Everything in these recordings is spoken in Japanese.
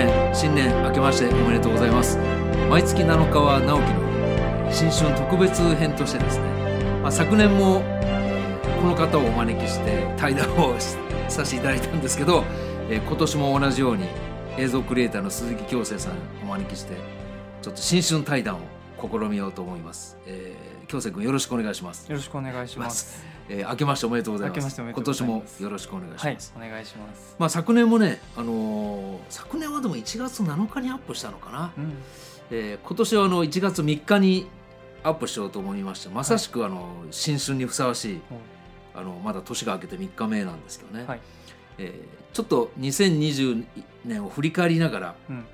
2021年新年明けましておめでとうございます。毎月7日は直樹の新春特別編としてですね、まあ、昨年もこの方をお招きして対談をさせていただいたんですけど、えー今年も同じように映像クリエイターの鈴木京生さんをお招きしてちょっと新春対談を試みようと思います、えー、京生君よろしくお願いします。よろしくお願いします。えー、明けましておめでとうございます。今年もよろしくお願いしはいます、、お願いします。まあ、昨年もね、あのー昨年はでも1月7日にアップしたのかな、うん、えー今年はあの1月3日にアップしようと思いましてまさしくあの新春にふさわしいあのまだ年が明けて3日目なんですけどね、はい、えーちょっと2020年を振り返りながらうん、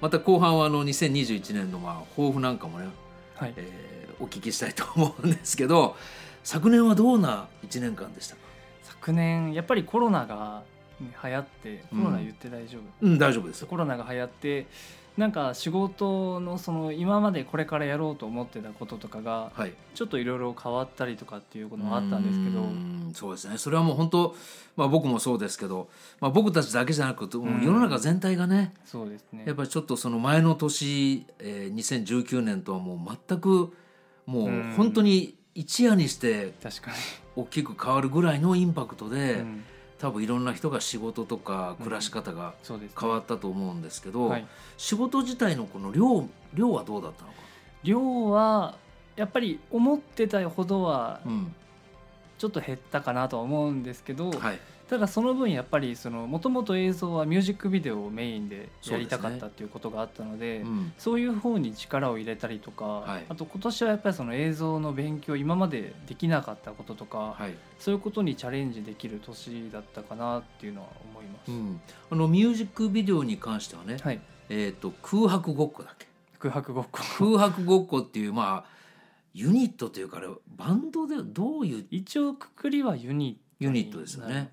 また後半はあの2021年のまあ抱負なんかもね、はい。えーお聞きしたいと思うんですけど昨年はどんな1年間でしたか？昨年やっぱりコロナがね流行って、コロナ言って大丈夫。うん大丈夫ですよ。コロナが流行って、なんか仕事のその今までこれからやろうと思ってたこととかがはい。ちょっといろいろ変わったりとかっていうこともあったんですけど。そうですね。それはもう本当、まあ、僕もそうですけど、まあ、僕たちだけじゃなくて世の中全体がね、そうですね。やっ。ぱりちょっとその前の年、えー、2019年とはもう全くもううん。本当に一夜にして確か大きく変わるぐらいのインパクトに、で、うん、多分いろんな人が仕事とか暮らし方が。変わったと思うんですけど、はい。仕事自体のこの量量はどうだったのか、量はやっぱり思ってたほどはうん。ちょっと減ったかなとは思うんですけど、はい、ただその分やっぱりそのもともと映像はミュージックビデオをメインでやりたかったっていうことがあったのでうん。そういう方に力を入れたりとか、はい。あと今年はやっぱりその映像の勉強今までできなかったこととか、はい。そういうことにチャレンジできる年だったかなっていうのは思います。うん、あのミュージックビデオに関してはね、はい、えー、と空白ごっこだっけ？空白ごっこ。空白ごっこっていうまあユニットというかあれバンドでどういう？一応くくりはユニットユニットですよね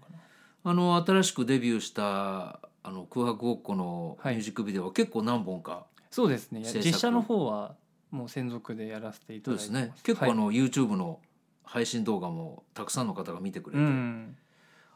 あの新しくデビューしたあの空白ごっこのはい。ミュージックビデオは結構何本か、そうですね。制作？実写の方はもう専属でやらせていただいてます。ね。結構あはいの、YouTube の配信動画もたくさんの方が見てくれて、うん。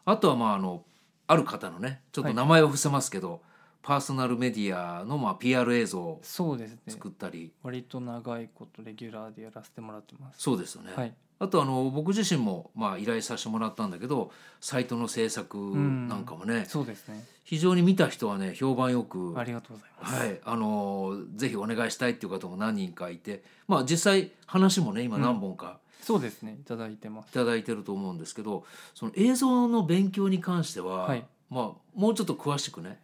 あとはまああのある方のねちょっと名前は伏せますけど、パーソナルメディアのまあ PR 映像をそうですね。作ったり、割と長いことレギュラーでやらせてもらってます。そうですよね、はいあとあの僕自身もまあ依頼させてもらったんだけどサイトの制作なんかもね、そうですね。非常に見た人はね評判よくありがとうございます。はい、あのぜひお願いしたいっていう方も何人かいてまあ実際話もね今何本かそうですね。いただいてまいすただいてると思うんですけどその映像の勉強に関しては、はい。まあもうちょっと詳しくね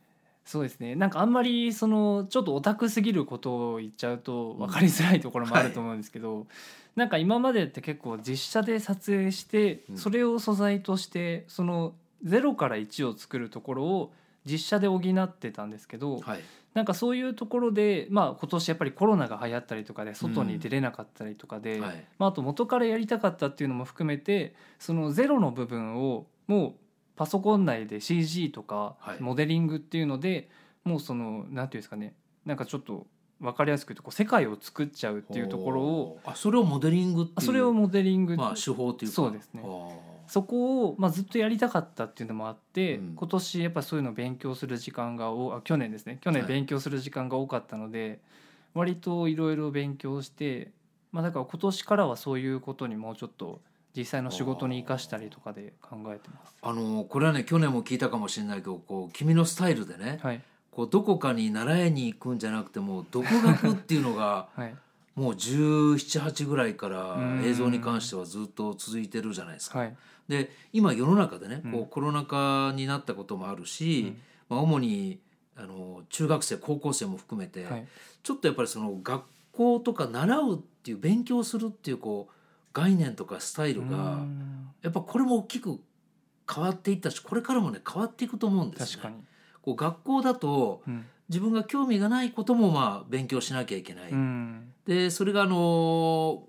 そうですね。なんかあんまりそのちょっとオタクすぎることを言っちゃうと分かりづらいところもあると思うんですけど、なんか今までって結構実写で撮影してうん。それを素材としてその0から1を作るところを実写で補ってたんですけど、はい。なんかそういうところで、まあ、今年やっぱりコロナが流行ったりとかで外に出れなかったりとかで、はい。まあ、あと元からやりたかったっていうのも含めてそのゼロの部分をもうパソコン内で CG とかはい。モデリングっていうので、もうそのなんていうんですかねなんかちょっと分かりやすく言うとこう世界を作っちゃうっていうところをあそれをモデリングっていうあそれをモデリング、まあ手法っていうか。そうですね。あそこを、まあ、ずっとやりたかったっていうのもあって、うん。今年やっぱそういうのを勉強する時間がおあ去年ですね。去年はい。勉強する時間が多かったので、割といろいろ勉強して、まあ、だから今年からはそういうことにもうちょっと実際の仕事に生かしたりとかで考えてます。あのこれはね去年も聞いたかもしれないけどこう君のスタイルでね、はい、こうどこかに習いに行くんじゃなくてもう独学っていうのが はい、もう1718ぐらいからうん。映像に関してはずっと続いてるじゃないですか。はい、で今世の中でねこううんコロナ禍になったこともあるし、まあ、主にあの中学生高校生も含めて、はい、ちょっとやっぱりその学校とか習うっていう勉強するっていうこう概念とかスタイルうがんやっぱこれも大きく変わっていったしこれからもね変わっていくと思うんですね。こう学校だとうん自分が興味がないこともまあ勉強しなきゃいけない。うん、でそれがあの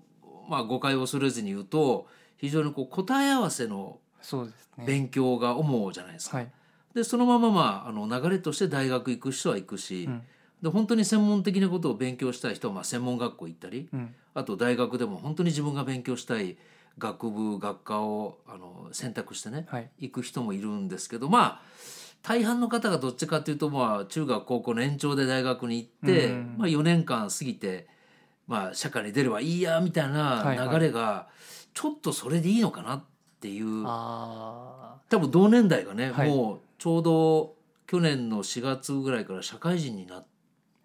まあ誤解を恐れずに言うと非常にこう答え合わせの。勉強が主じゃないですか。はい、でそのまままああの流れとして大学行く人は行くし、うんで本当に専門的なことを勉強したい人はまあ専門学校行ったりうん、あと大学でも本当に自分が勉強したい学部学科をあの選択してねはい、行く人もいるんですけどまあ大半の方がどっちかっていうとまあ中学高校の延長で大学に行って、うん。まあ、4年間過ぎて、まあ、社会に出ればいいやみたいなはいはい。流れがちょっとそれでいいのかなっていう、あ多分同年代がね、はい。もうちょうど去年の4月ぐらいから社会人になって、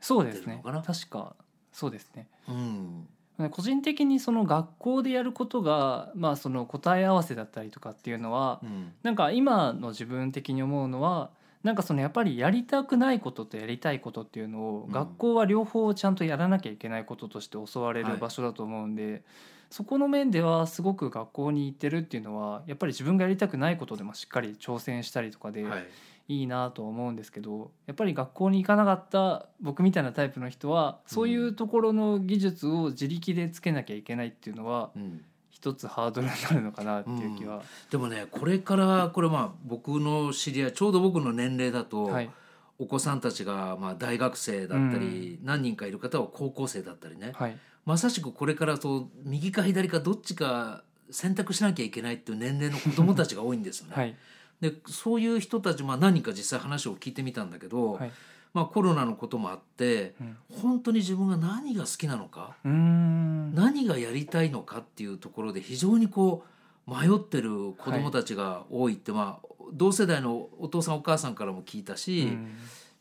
そうですね。確かそうですね。うん。個人的にその学校でやることがまあその答え合わせだったりとかっていうのはうん。なんか今の自分的に思うのはなんかそのやっぱりやりたくないこととやりたいことっていうのをうん。学校は両方ちゃんとやらなきゃいけないこととして教われはい。る場所だと思うんで、そこの面ではすごく学校に行ってるっていうのはやっぱり自分がやりたくないことでもしっかり挑戦したりとかではいいいなとは思うんですけどやっぱり学校に行かなかった僕みたいなタイプの人はそういうところの技術を自力でつけなきゃいけないっていうのはうん一つハードルになるのかなっていう気は。でもねこれからこれまあ僕の知り合いちょうど僕の年齢だと、はい。お子さんたちがまあ大学生だったり、何人かいる方は高校生だったりね。はい。まさしくこれからと右か左かどっちか選択しなきゃいけないっていう年齢の子供たちが多いんですよね。はいでそういう人たち、まあ、何人か実際話を聞いてみたんだけど、はい。まあ、コロナのこともあってうん。本当に自分が何が好きなのか何がやりたいのかっていうところで非常にこう迷ってる子どもたちが多いって、まあ、同世代のお父さんお母さんからも聞いたし、うん。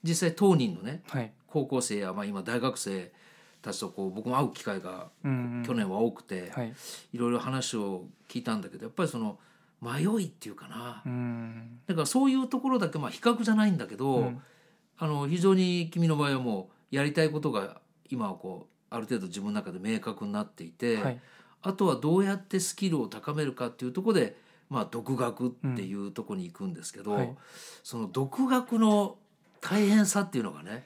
実際当人のねはい。高校生や、まあ、今大学生たちとこう僕も会う機会がうん。去年は多くて、はい。いろいろ話を聞いたんだけどやっぱりその迷いっていうかな、うん。だからそういうところだけまあ比較じゃないんだけど、うん。あの非常に君の場合はもうやりたいことが今はこうある程度自分の中で明確になっていて、はい。あとはどうやってスキルを高めるかっていうところで、まあ、独学っていうところに行くんですけど、はい。その独学の大変さっていうのがね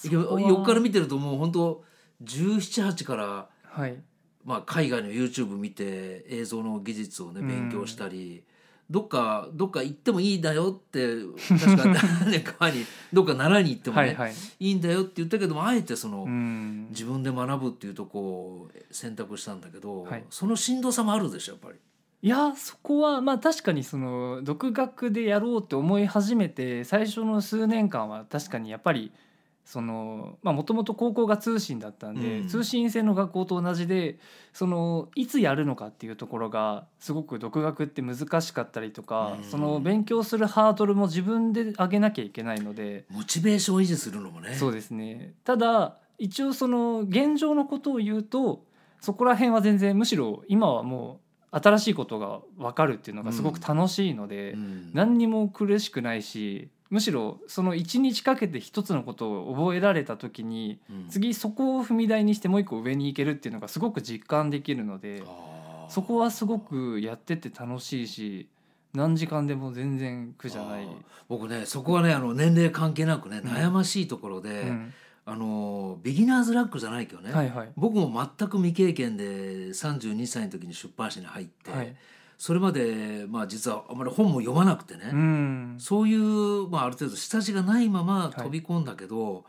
横から見てるともう本当1718から、はいまあ、海外の YouTube 見て映像の技術をねうん。勉強したり、どっかどっか行ってもいいんだよって確か何年か前にどっか習いに行ってもね、はいはい。んだよって言ったけどもあえてその、うん。自分で学ぶっていうとこを選択したんだけど、はい。そのしんどさもあるでしょやっぱり。いやそこはまあ確かにその独学でやろうって思い始めて最初の数年間は確かにやっぱりそのまあもともと高校が通信だったんで、うん。通信制の学校と同じでそのいつやるのかっていうところがすごく独学って難しかったりとか、うん。その勉強するハードルも自分で上げなきゃいけないので、モチベーションを維持するのもね。そうですね。ただ一応その現状のことを言うとそこら辺は全然むしろ今はもう新しいことが分かるっていうのがすごく楽しいので、うん。何にも苦しくないしむしろその1日かけて一つのことを覚えられた時にうん。次そこを踏み台にしてもう一個上に行けるっていうのがすごく実感できるのでそこはすごくやってて楽しいし何時間でも全然苦じゃない。僕ねそこはねあの年齢関係なくねうん。悩ましいところで、うん。あのビギナーズラックじゃないけどね、はいはい。僕も全く未経験で32歳の時に出版社に入って、はいそれまでまあ実はあまり本も読まなくてね、うんそういう、まあ、ある程度下地がないまま飛び込んだけど、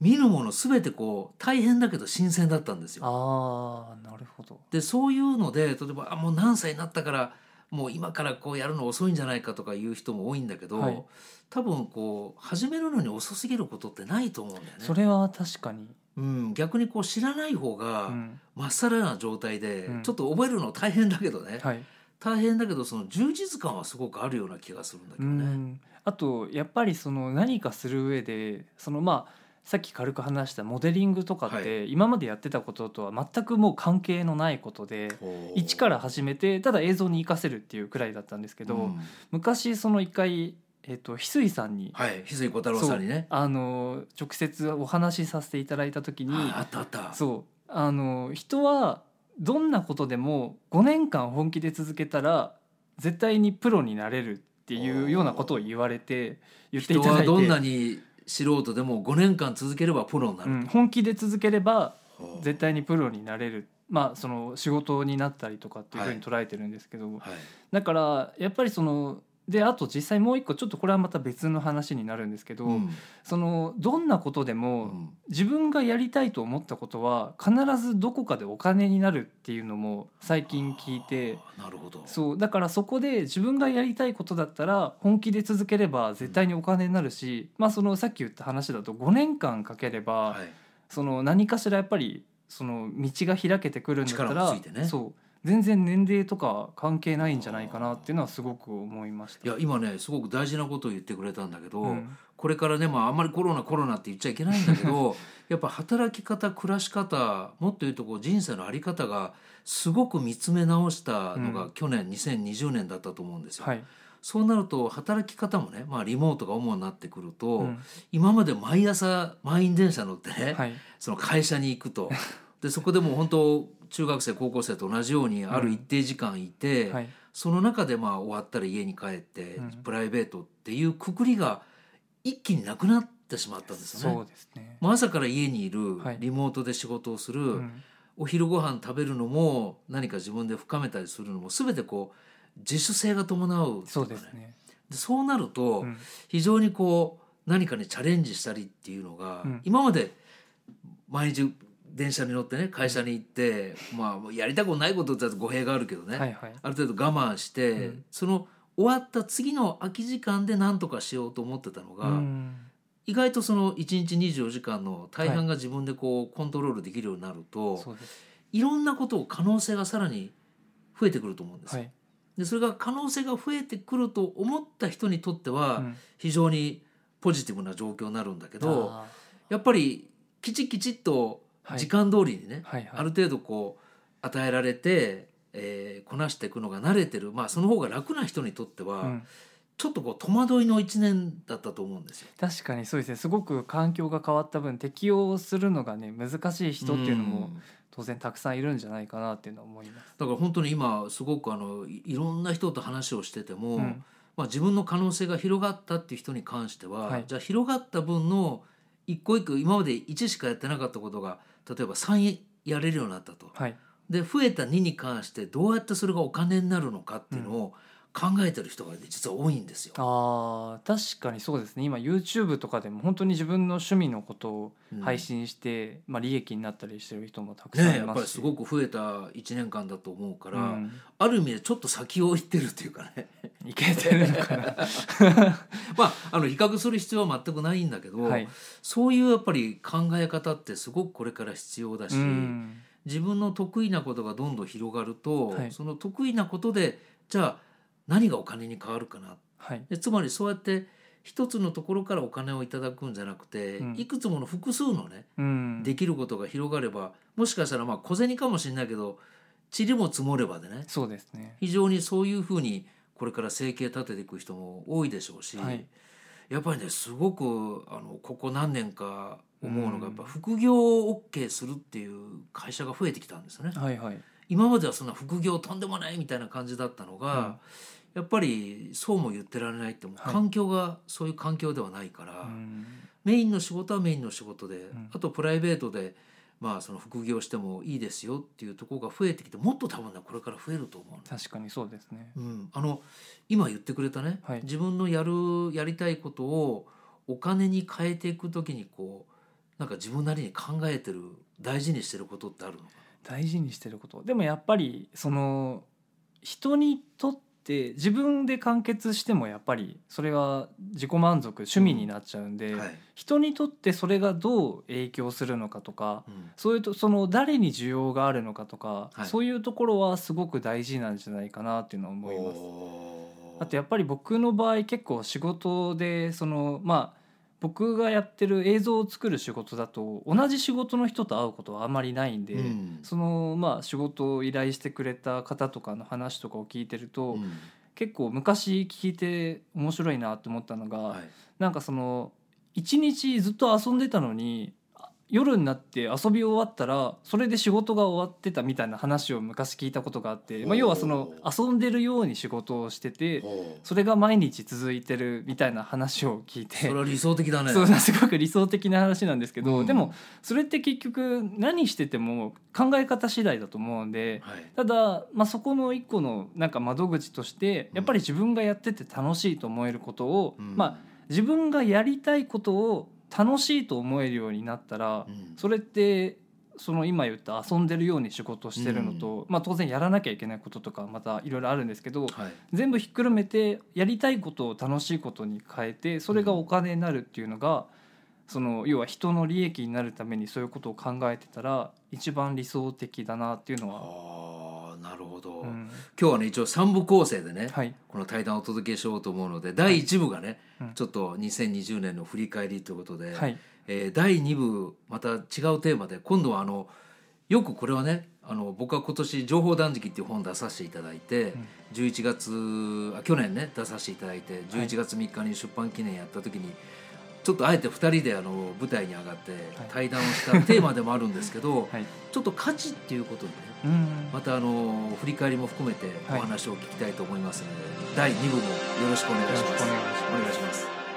見るもの全てこう大変だけど新鮮だったんですよ。ああなるほど。でそういうので例えばあもう何歳になったからもう今からこうやるの遅いんじゃないかとかいう人も多いんだけど、はい多分こう始めるのに遅すぎることってないと思うんだよね。それは確かに。うん、逆にこう知らない方がうんまっさらな状態で、うんちょっと覚えるの大変だけどね、はい。大変だけどその充実感はすごくあるような気がするんだけうどね。ん。あとやっぱりその何かする上でそのまあさっき軽く話したモデリングとかって、今までやってたこととは全くもう関係のないことで。一から始めてただ映像に活かせるっていうくらいだったんですけど、うん昔その一回、えっと翡翠さんに、はい翡翠小太郎さんにねあの直接お話しさせていただいた時に、ああったあったそうあの人はどんなことでも5年間本気で続けたら絶対にプロになれるっていうようなことを言われて言ってい人ただいて。はどんなに素人でも5年間続ければプロになる。うん、本気で続ければと、絶対にプロになれる。まあその仕事になったりとかっていうふうに捉えてるんですけど、はい。だからやっぱりそのであと実際もう一個ちょっとこれはまた別の話になるんですけど、うん。そのどんなことでうもん。自分がやりたいと思ったことは必ずどこかでお金になるっていうのも最近聞いてなるほど。そうだからそこで自分がやりたいことだったら本気で続ければ絶対にお金になるし、まあそのさっき言った話だと5年間かければ、はい。その何かしらやっぱりその道が開けてくるんだった力らもついてね。そう全然年齢とか関係ないんじゃないかなっていうのはすごく思いました。いや今ねすごく大事なことを言ってくれたんだけど、うん。これからね、まあ、あんまりコロナコロナって言っちゃいけないんだけど やっぱ働き方暮らし方もっと言うとこう人生の在り方がすごく見つめ直したのがう去年2020年だったと思うんですよ。はい。そうなると働き方もね、まあ、リモートが主になってくると、うん。今まで毎朝満員電車乗ってね、はい。その会社に行くと。でそこでもう本当中学生高校生と同じようにある一定時間いて、はい。その中でまあ終わったら家に帰って、うん。プライベートっていうくくりが一気になくなってしまったんですよね。そうですね。もう朝から家にいるはい。リモートで仕事をする、うん。お昼ご飯食べるのも何か自分で深めたりするのも全てこう自主性が伴うっていかそうですね。でそうなると、うん。非常にこう何かにチャレンジしたりっていうのが、うん。今まで毎日電車に乗ってね会社に行って、まあやりたくないことって語弊があるけどね、はいはい。ある程度我慢して、うんその終わった次の空き時間で何とかしようと思ってたのが、うん意外とその1日24時間の大半が自分でこうコントロールできるようになると、そうです。いろんなことを可能性がさらに増えてくると思うんですよ。はい。でそれが可能性が増えてくると思った人にとっては、うん非常にポジティブな状況になるんだけどあやっぱりきちきちっとはい時間通りにね、ーはいはい。ある程度こう与えられて、えーこなしていくのが慣れてる、まあ、その方が楽な人にとっては、うんちょっとこう戸惑いの一年だったと思うんですよ。確かにそうですねすごく環境が変わった分適応するのがね難しい人っていうのもん当然たくさんいるんじゃないかなっていうのは思います。だから本当に今すごくあのいいろんな人と話をしてても、うんまあ、自分の可能性が広がったっていう人に関しては、はいじゃあ広がった分の一個一個今まで1しかやってなかったことが例えば3やれるようになったと。はいで増えた2に関してどうやってそれがお金になるのかっていうのを考えてる人が、ね、実は多いんですよ。あー確かにそうですね。今 YouTube とかでも本当に自分の趣味のことをうん。配信して、まあ、利益になったりしてる人もたくさんね、いますし、やっぱりすごく増えた1年間だと思うから、うん。ある意味でちょっと先を行ってるっていうかね。いけてるのかな。まああの比較する必要は全くないんだけど、はい、そういうやっぱり考え方ってすごくこれから必要だし、うん。自分の得意なことがどんどん広がると、はい。その得意なことでじゃあ何がお金に変わるかな。はい。でつまりそうやって一つのところからお金をいただくんじゃなくて、うん。いくつもの複数のねうん。できることが広がればもしかしたらまあ小銭かもしれないけど塵も積もればでねそうですね。非常にそういうふうにこれから生計立てていく人も多いでしょうし、はい。やっぱりねすごくあのここ何年か思うのうん。がやっぱ副業を OK するっていう会社が増えてきたんですよね。はいはい。今まではそんな副業とんでもないみたいな感じだったのが、やっぱりそうも言ってられないってもう。はい。環境がそういう環境ではないから、うん。メインの仕事はメインの仕事で、ん。あとプライベートでまあその副業してもいいですよっていうところが増えてきてもっと多分ねこれから増えると思うの。確かにそうですね。うん、あの今言ってくれたね、はい。自分のやるやりたいことをお金に変えていくときにこうなんか自分なりに考えてる大事にしてることってあるのか大事にしてること。でもやっぱりその人にとって自分で完結してもやっぱりそれは自己満足趣味になっちゃうんで、な、はい。人にとってそれがどう影響するのかとかうん。そういうとその誰に需要があるのかとか、はい。そういうところはすごく大事なんじゃないかなっていうのは思います。あとやっぱり僕の場合結構仕事でそのまあ僕がやってる映像を作る仕事だと同じ仕事の人と会うことはあんまりないんで、うん。そのまあ仕事を依頼してくれた方とかの話とかを聞いてると、うん。結構昔聞いて面白いなって思ったのが、はい。なんかその一日ずっと遊んでたのにあ夜になって遊び終わったらそれで仕事が終わってたみたいな話を昔聞いたことがあって、まあ、要はその遊んでるように仕事をしててそれが毎日続いてるみたいな話を聞いて。それは理想的だね。そうすごく理想的な話なんですけど、うん。でもそれって結局何してても考え方次第だと思うんではい。ただ、まあ、そこの一個のなんか窓口としてやっぱり自分がやってて楽しいと思えることを、うん。まあ、自分がやりたいことを楽しいと思えるようになったら、うん。それってその今言った遊んでるように仕事してるのと、まあ、当然やらなきゃいけないこととかまたいろいろあるんですけどはい。全部ひっくるめてやりたいことを楽しいことに変えてそれがお金になるっていうのが、その要は人の利益になるためにそういうことを考えてたら一番理想的だなっていうのは、ど、うん今日はね一応3部構成でね、はい。この対談をお届けしようと思うので第1部がね、うんちょっと2020年の振り返りということで、はい。えー第2部また違うテーマで今度はあのよくこれはねあの僕は今年「情報断食」っていう本出させていただいて、11月あ去年ね出させていただいて11月3日に出版記念やった時に、ちょっとあえて2人であの舞台に上がって対談をしたテーマでもあるんですけど、はい。ちょっと価値っていうことでねうん。またあの振り返りも含めてお話を聞きたいと思いますので、第2部もよろしくお願いします。よろしくお願いします